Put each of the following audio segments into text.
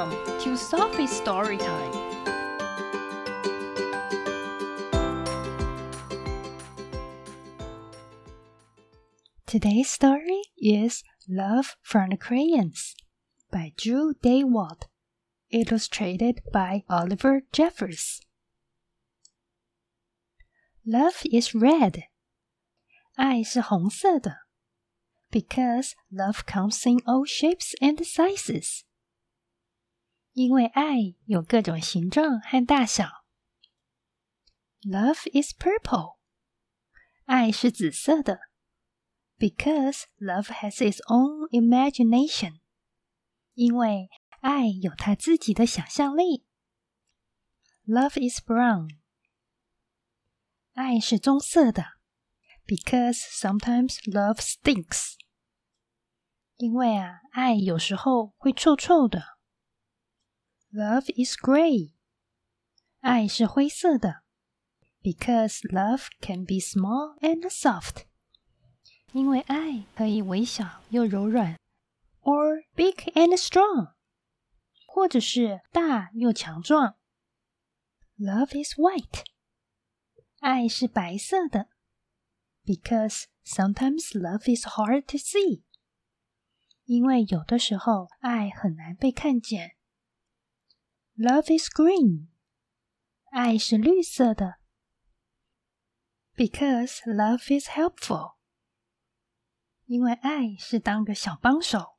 Welcome to Sophie's Story Time. Today's story is Love from the Crayons by Drew Daywalt, illustrated by Oliver Jeffers. Love is red. 爱是红色的。Because love comes in all shapes and sizes. 因为爱有各种形状和大小。Love is purple. 爱是紫色的。Because love has its own imagination. 因为爱有它自己的想象力。Love is brown. 爱是棕色的。Because sometimes love stinks. 因为啊，爱有时候会臭臭的。Love is gray. 爱是灰色的。Because love can be small and soft. 因为爱可以微小又柔软。Or big and strong. 或者是大又强壮。Love is white. 爱是白色的。Because sometimes love is hard to see. 因为有的时候爱很难被看见。 Love is green. 爱是绿色的。Because love is helpful. 因为爱是当个小帮手。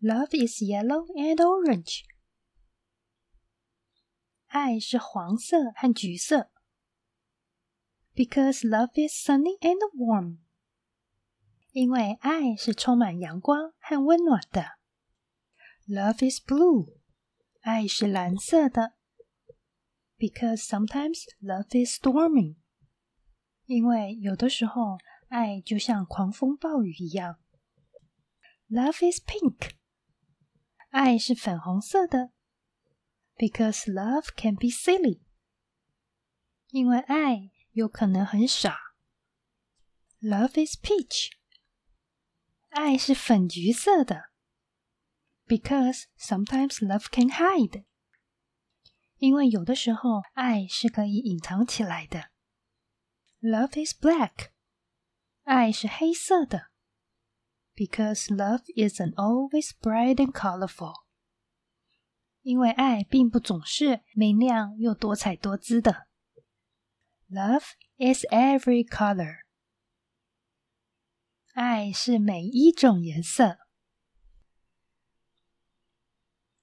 Love is yellow and orange. 爱是黄色和橘色。Because love is sunny and warm. 因为爱是充满阳光和温暖的。Love is blue. 爱是蓝色的。Because sometimes love is stormy. 因为有的时候爱就像狂风暴雨一样。Love is pink. 爱是粉红色的。Because love can be silly. 因为爱有可能很傻。Love is peach. 爱是粉橘色的。 Because sometimes love can hide. 因为有的时候爱是可以隐藏起来的。Love is black. 爱是黑色的。Because love isn't always bright and colorful. 因为爱并不总是明亮又多彩多姿的。Love is every color. 爱是每一种颜色。